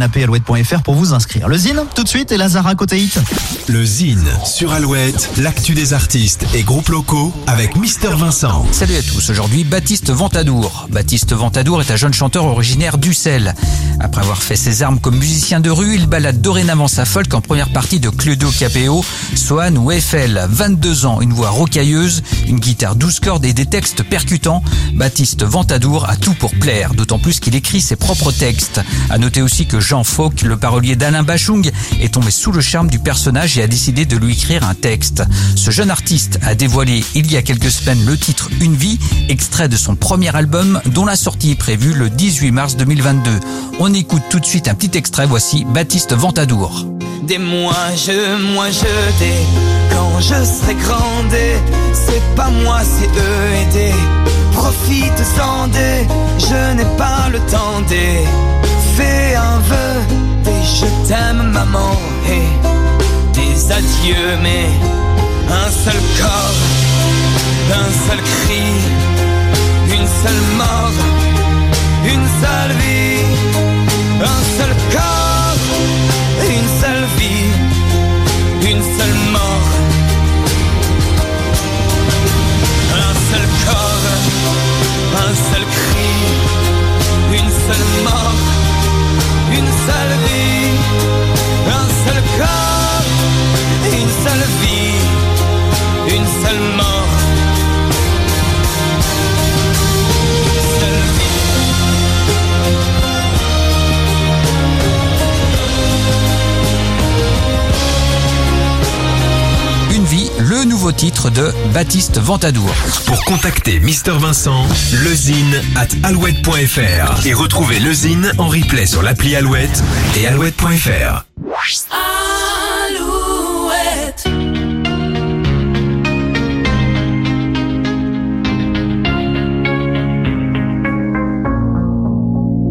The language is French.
canapé alouette.fr pour vous inscrire. Le Zine, tout de suite, et Lazara côté hit. Le Zine sur Alouette, l'actu des artistes et groupes locaux avec Mister Vincent. Salut à tous, aujourd'hui Baptiste Ventadour. Baptiste Ventadour est un jeune chanteur originaire d'Ussel. Après avoir fait ses armes comme musicien de rue, il balade dorénavant sa folk en première partie de Cluedo Capéo, Swan ou Eiffel. 22 ans, une voix rocailleuse, une guitare douze cordes et des textes percutants. Baptiste Ventadour a tout pour plaire, d'autant plus qu'il écrit ses propres textes. À noter aussi que Jean Fauque, le parolier d'Alain Bachung, est tombé sous le charme du personnage et a décidé de lui écrire un texte. Ce jeune artiste a dévoilé il y a quelques semaines le titre Une vie, extrait de son premier album dont la sortie est prévue le 18 mars 2022. On écoute tout de suite un petit extrait, voici Baptiste Ventadour. Des moi je, moi je des quand je serai grandé, c'est pas moi, c'est eux aider. Profite sans des, maman et des adieux, mais un seul corps, un seul cri, une seule mort, une seule vie, un seul corps, une seule vie, une seule mort. Un seul corps, un seul cri, une seule mort, le nouveau titre de Baptiste Ventadour. Pour contacter Mister Vincent, lezine at alouette.fr et retrouver lezine en replay sur l'appli Alouette et alouette.fr.